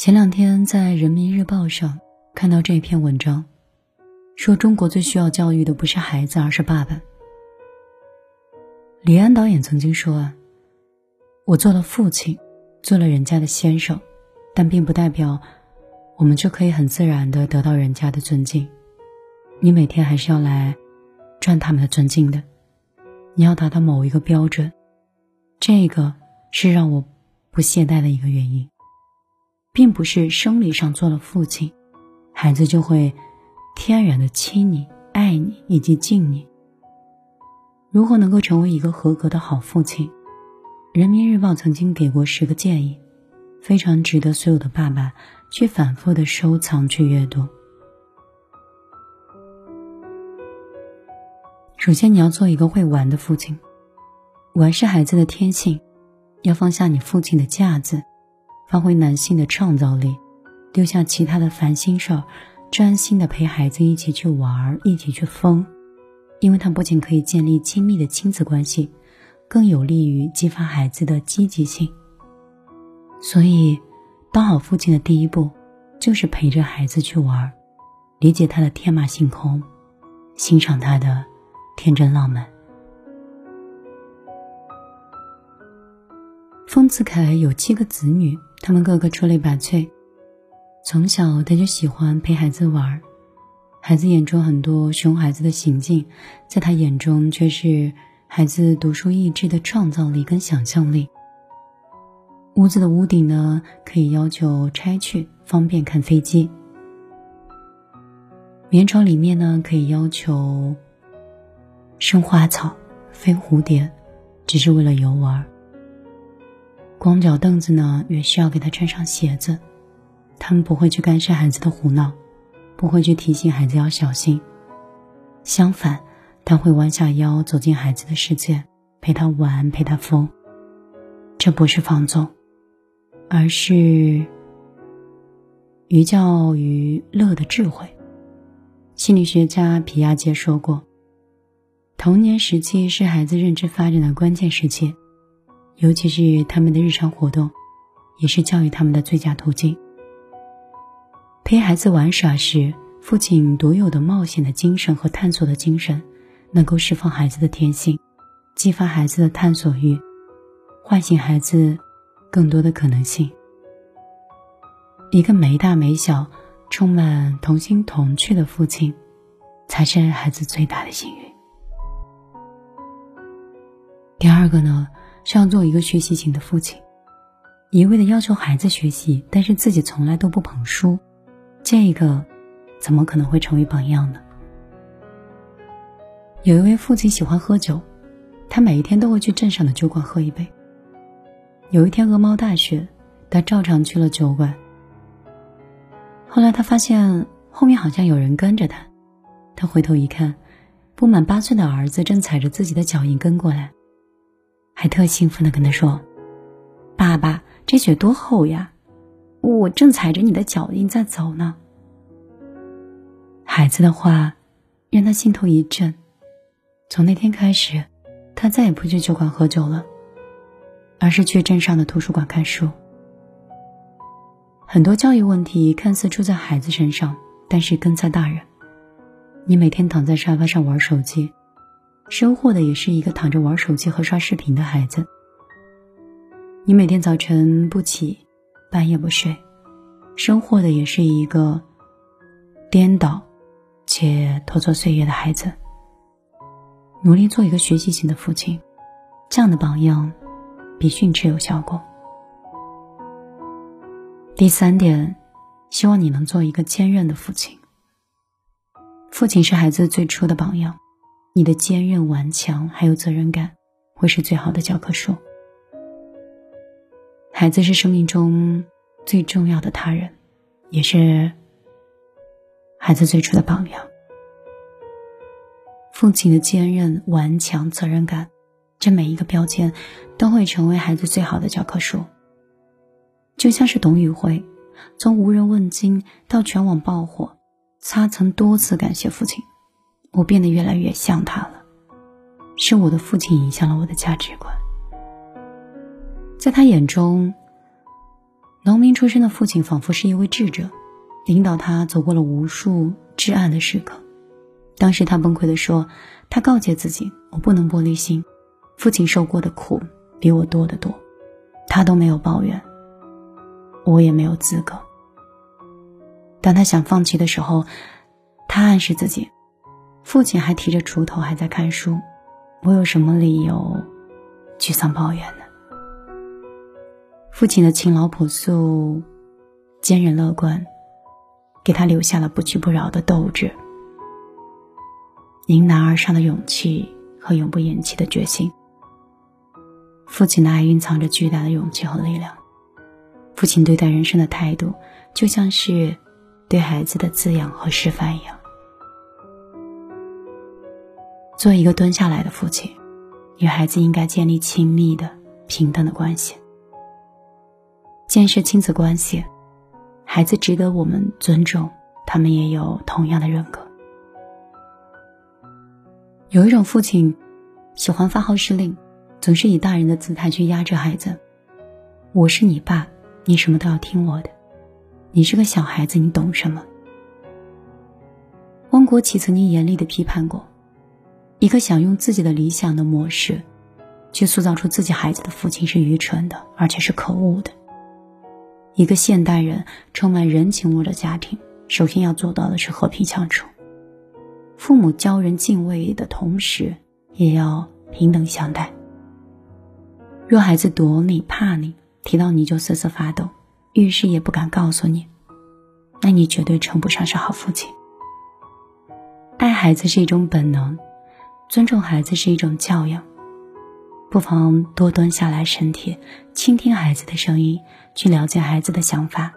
前两天在人民日报上看到这篇文章，说中国最需要教育的不是孩子，而是爸爸。李安导演曾经说啊，我做了父亲，做了人家的先生，但并不代表我们就可以很自然的得到人家的尊敬。你每天还是要来赚他们的尊敬的，你要达到某一个标准，这个是让我不懈怠的一个原因。并不是生理上做了父亲，孩子就会天然的亲你、爱你以及敬你。如何能够成为一个合格的好父亲？人民日报曾经给过十个建议，非常值得所有的爸爸去反复的收藏、去阅读。首先，你要做一个会玩的父亲，玩是孩子的天性，要放下你父亲的架子。发挥男性的创造力，丢下其他的烦心事儿，专心的陪孩子一起去玩儿，一起去疯，因为它不仅可以建立亲密的亲子关系，更有利于激发孩子的积极性。所以，当好父亲的第一步，就是陪着孩子去玩儿，理解他的天马行空，欣赏他的天真浪漫。丰子恺有七个子女。他们个个出类拔萃，从小他就喜欢陪孩子玩孩子眼中很多熊孩子的行径，在他眼中却是孩子独树一帜的创造力跟想象力。屋子的屋顶呢，可以要求拆去，方便看飞机；棉床里面呢，可以要求生花草、飞蝴蝶，只是为了游玩。光脚凳子呢，也需要给他穿上鞋子。他们不会去干涉孩子的胡闹，不会去提醒孩子要小心。相反，他会弯下腰走进孩子的世界，陪他玩，陪他疯。这不是放纵，而是寓教于乐的智慧。心理学家皮亚杰说过：“童年时期是孩子认知发展的关键时期。”尤其是他们的日常活动，也是教育他们的最佳途径。陪孩子玩耍时，父亲独有的冒险的精神和探索的精神，能够释放孩子的天性，激发孩子的探索欲，唤醒孩子更多的可能性。一个没大没小、充满童心童趣的父亲，才是孩子最大的幸运。第二个呢？是要做一个学习型的父亲，一味的要求孩子学习，但是自己从来都不捧书，这个怎么可能会成为榜样呢？有一位父亲喜欢喝酒，他每一天都会去镇上的酒馆喝一杯。有一天鹅毛大雪，他照常去了酒馆。后来他发现后面好像有人跟着他，他回头一看，不满八岁的儿子正踩着自己的脚印跟过来。还特兴奋的跟他说：“爸爸，这雪多厚呀！我正踩着你的脚印在走呢。”孩子的话让他心头一震。从那天开始，他再也不去酒馆喝酒了，而是去镇上的图书馆看书。很多教育问题看似出在孩子身上，但是根在大人。你每天躺在沙发上玩手机。收获的也是一个躺着玩手机和刷视频的孩子。你每天早晨不起，半夜不睡，收获的也是一个颠倒且拖错岁月的孩子。努力做一个学习型的父亲，这样的榜样比训斥有效果。第三点，希望你能做一个坚韧的父亲。父亲是孩子最初的榜样。你的坚韧顽强还有责任感，会是最好的教科书。孩子是生命中最重要的他人，也是孩子最初的榜样。父亲的坚韧、顽强、责任感，这每一个标签都会成为孩子最好的教科书。就像是董宇辉，从无人问津到全网爆火，他曾多次感谢父亲。我变得越来越像他了，是我的父亲影响了我的价值观。在他眼中，农民出身的父亲仿佛是一位智者，领导他走过了无数至暗的时刻。当时他崩溃地说：“他告诫自己，我不能玻璃心，父亲受过的苦比我多得多，他都没有抱怨，我也没有资格。”当他想放弃的时候，他暗示自己：“父亲还提着锄头，还在看书，我有什么理由沮丧抱怨呢？”父亲的勤劳朴素、坚韧乐观，给他留下了不屈不挠的斗志、迎难而上的勇气和永不言弃的决心。父亲的爱蕴藏着巨大的勇气和力量。父亲对待人生的态度，就像是对孩子的滋养和示范一样。做一个蹲下来的父亲，与孩子应该建立亲密的、平等的关系。建设亲子关系，孩子值得我们尊重，他们也有同样的人格。有一种父亲，喜欢发号施令，总是以大人的姿态去压制孩子。我是你爸，你什么都要听我的。你是个小孩子，你懂什么？汪国启曾经严厉的批判过，一个想用自己的理想的模式，去塑造出自己孩子的父亲是愚蠢的，而且是可恶的。一个现代人充满人情味的家庭，首先要做到的是和平相处。父母教人敬畏的同时，也要平等相待。若孩子躲你、怕你，提到你就瑟瑟发抖，遇事也不敢告诉你，那你绝对称不上是好父亲。爱孩子是一种本能，尊重孩子是一种教养。不妨多蹲下来，身体倾听孩子的声音，去了解孩子的想法，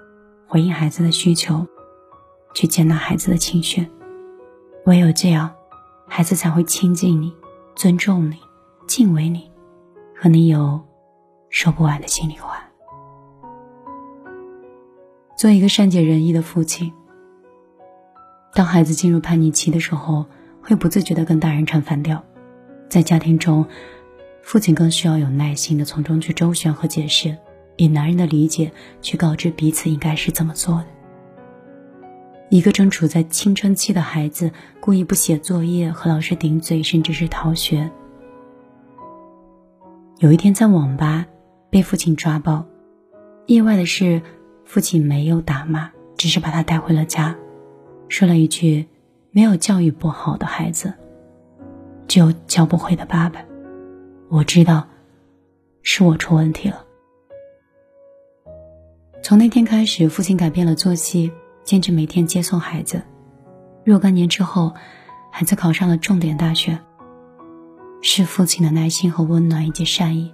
回应孩子的需求，去接纳孩子的情绪。唯有这样，孩子才会亲近你、尊重你、敬畏你，和你有说不完的心里话。做一个善解人意的父亲，当孩子进入叛逆期的时候，会不自觉的跟大人唱反调，在家庭中。父亲更需要有耐心的从中去周旋和解释，以男人的理解去告知彼此应该是怎么做的。一个正处在青春期的孩子故意不写作业和老师顶嘴，甚至是逃学。有一天在网吧被父亲抓包，意外的是，父亲没有打骂，只是把他带回了家，说了一句：“没有教育不好的孩子，只有教不会的爸爸。”我知道，是我出问题了。从那天开始，父亲改变了作息，坚持每天接送孩子。若干年之后，孩子考上了重点大学。是父亲的耐心和温暖以及善意，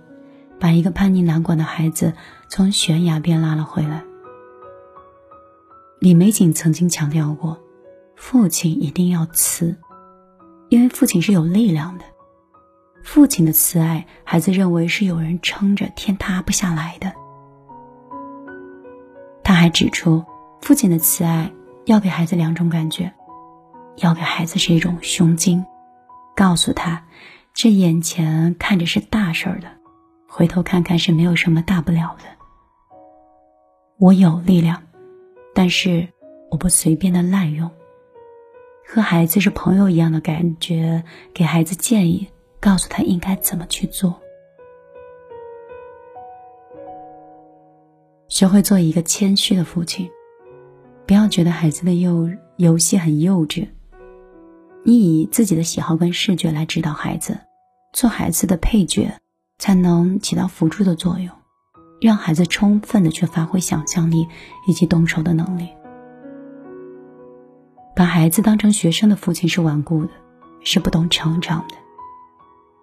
把一个叛逆难管的孩子从悬崖边拉了回来。李玫瑾曾经强调过，父亲一定要慈，因为父亲是有力量的。父亲的慈爱，孩子认为是有人撑着，天塌不下来的。他还指出，父亲的慈爱要给孩子两种感觉：要给孩子是一种胸襟，告诉他，这眼前看着是大事儿的，回头看看是没有什么大不了的。我有力量，但是我不随便的滥用。和孩子是朋友一样的感觉，给孩子建议。告诉他应该怎么去做，学会做一个谦虚的父亲，不要觉得孩子的幼游戏很幼稚。你以自己的喜好跟视觉来指导孩子，做孩子的配角，才能起到辅助的作用，让孩子充分的去发挥想象力以及动手的能力。把孩子当成学生的父亲是顽固的，是不懂成长的。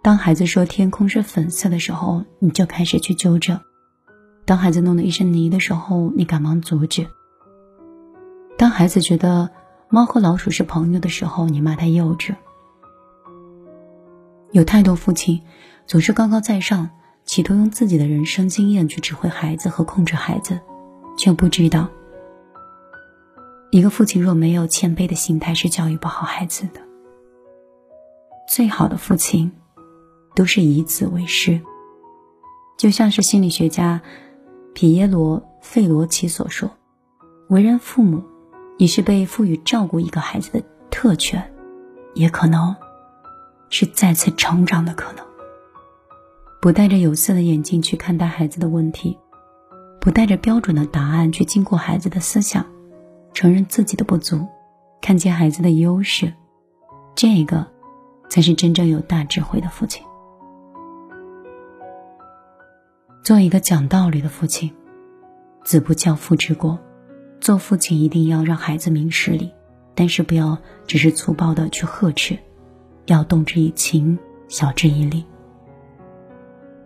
当孩子说天空是粉色的时候，你就开始去纠正；当孩子弄得一身泥的时候，你赶忙阻止；当孩子觉得猫和老鼠是朋友的时候，你骂他幼稚。有太多父亲总是高高在上，企图用自己的人生经验去指挥孩子和控制孩子，却不知道，一个父亲若没有谦卑的心态，是教育不好孩子的。最好的父亲。都是以子为师，就像是心理学家皮耶罗·费罗奇所说，为人父母，也是被赋予照顾一个孩子的特权，也可能是再次成长的可能。不戴着有色的眼镜去看待孩子的问题，不带着标准的答案去经过孩子的思想，承认自己的不足，看见孩子的优势，这个才是真正有大智慧的父亲。做一个讲道理的父亲，子不教父之过。做父亲一定要让孩子明事理，但是不要只是粗暴的去呵斥，要动之以情，晓之以理。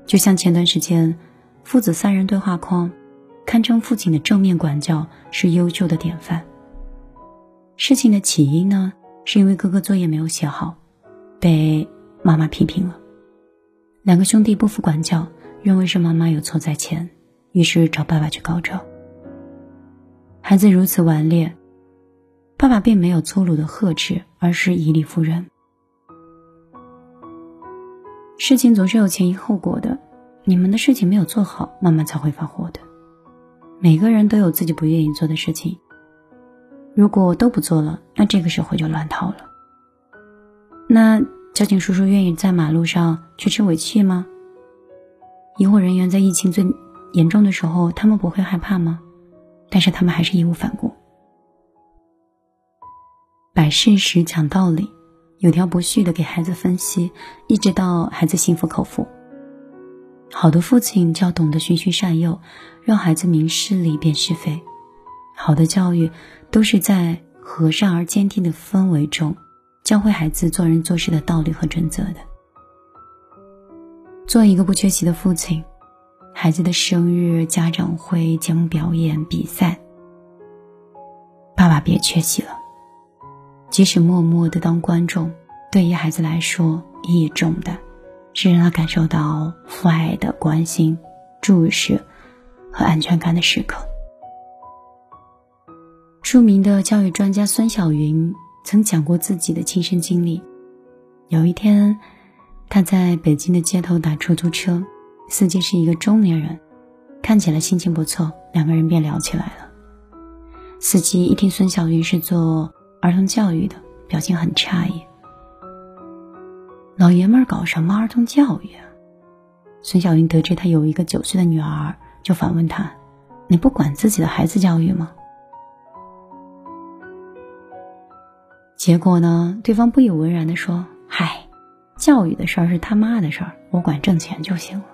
就像前段时间，父子三人对话框，堪称父亲的正面管教是优秀的典范。事情的起因呢，是因为哥哥作业没有写好，被妈妈批评了，两个兄弟不服管教。认为是妈妈有错在前，于是找爸爸去告状。孩子如此顽劣，爸爸并没有粗鲁的呵斥，而是以理服人。事情总是有前因后果的，你们的事情没有做好，妈妈才会发火的。每个人都有自己不愿意做的事情，如果都不做了，那这个社会就乱套了。那交警叔叔愿意在马路上去吃尾气吗？医护人员在疫情最严重的时候，他们不会害怕吗？但是他们还是义无反顾。摆事实、讲道理，有条不紊的给孩子分析，一直到孩子心服口服。好的父亲就要懂得循循善诱，让孩子明事理、辨是非。好的教育都是在和善而坚定的氛围中，教会孩子做人做事的道理和准则的。做一个不缺席的父亲，孩子的生日、家长会、节目表演、比赛，爸爸别缺席了。即使默默的当观众，对于孩子来说意义重大，是让他感受到父爱的关心、注视和安全感的时刻。著名的教育专家孙晓云曾讲过自己的亲身经历，有一天。他在北京的街头打出租车，司机是一个中年人，看起来心情不错，两个人便聊起来了。司机一听孙晓云是做儿童教育的，表情很诧异：“老爷们儿搞什么儿童教育啊？”孙小云得知他有一个九岁的女儿，就反问他：“你不管自己的孩子教育吗？”结果呢，对方不以为然的说：“嗨。”教育的事儿是他妈的事儿，我管挣钱就行了。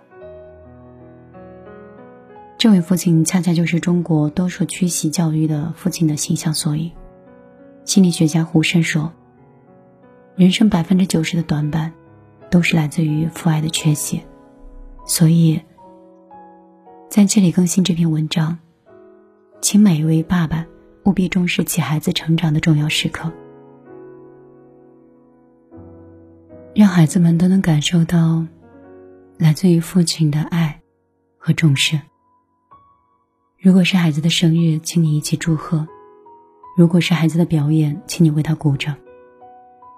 这位父亲恰恰就是中国多数缺席教育的父亲的形象缩影。心理学家胡慎说：“人生百分之九十的短板，都是来自于父爱的缺席。”所以，在这里更新这篇文章，请每一位爸爸务必重视起孩子成长的重要时刻。让孩子们都能感受到来自于父亲的爱和重视。如果是孩子的生日，请你一起祝贺；如果是孩子的表演，请你为他鼓掌；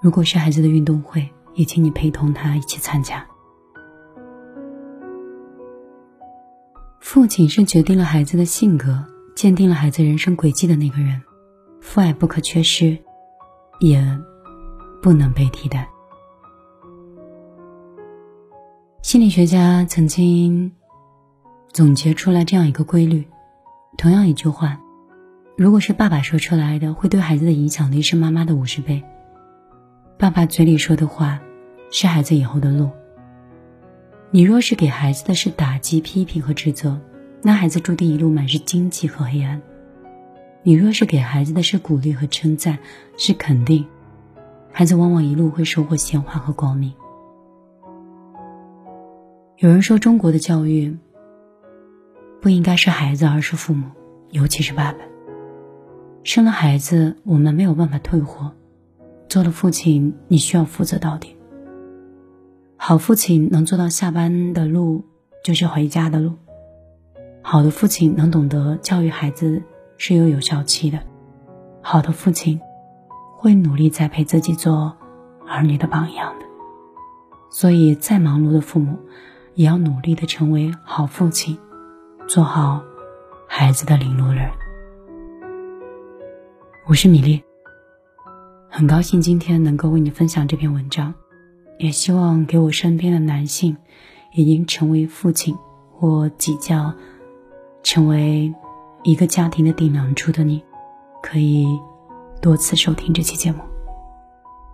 如果是孩子的运动会，也请你陪同他一起参加。父亲是决定了孩子的性格、鉴定了孩子人生轨迹的那个人，父爱不可缺失，也不能被替代。心理学家曾经总结出来这样一个规律：同样一句话，如果是爸爸说出来的，会对孩子的影响力是妈妈的五十倍。爸爸嘴里说的话，是孩子以后的路。你若是给孩子的是打击、批评和指责，那孩子注定一路满是荆棘和黑暗；你若是给孩子的是鼓励和称赞，是肯定，孩子往往一路会收获鲜花和光明。有人说，中国的教育不应该是孩子，而是父母，尤其是爸爸。生了孩子，我们没有办法退货；做了父亲，你需要负责到底。好父亲能做到下班的路就是回家的路；好的父亲能懂得教育孩子是有有效期的；好的父亲会努力栽培自己做儿女的榜样的。所以，再忙碌的父母。也要努力的成为好父亲，做好孩子的领路人。我是米粒，很高兴今天能够为你分享这篇文章，也希望给我身边的男性，已经成为父亲或即将成为一个家庭的顶梁柱的你，可以多次收听这期节目。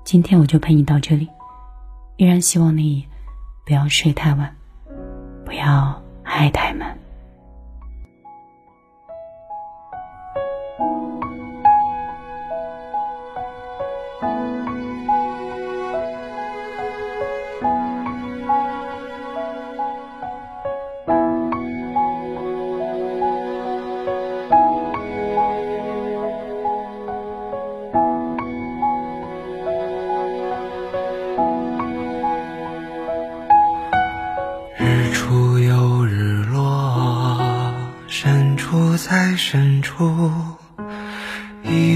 今天我就陪你到这里，依然希望你不要睡太晚，不要爱太满。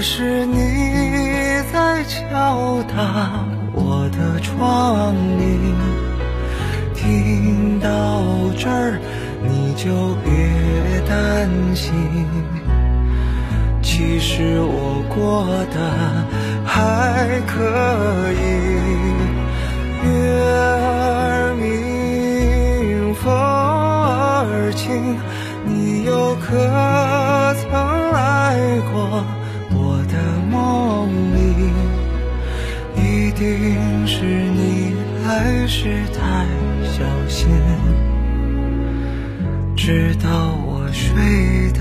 是你在敲打我的窗棂，听到这儿你就别担心，其实我过得还可以。月儿明，风儿轻，你又可曾定是你还是太小心，直到我睡得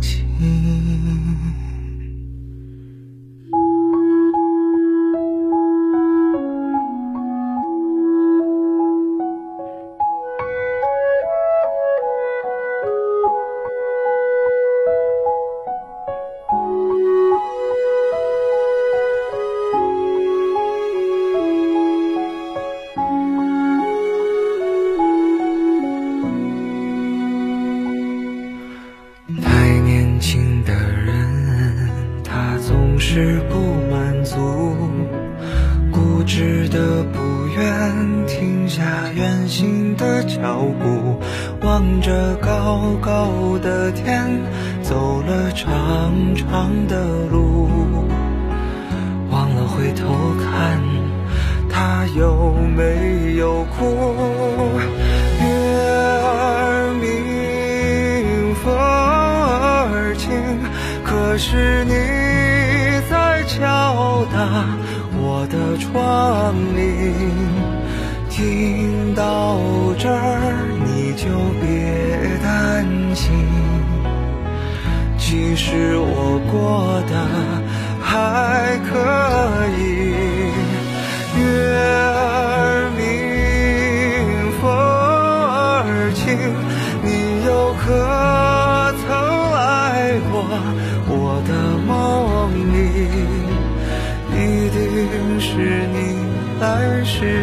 轻。停下远行的脚步，望着高高的天，走了长长的路，忘了回头看，他有没有哭？月儿明，风儿轻，可是你在。敲打我的窗棂，听到这儿你就别担心，其实我过得还可以。月儿明，风儿轻，你又可曾来过我的梦里？一定是你来时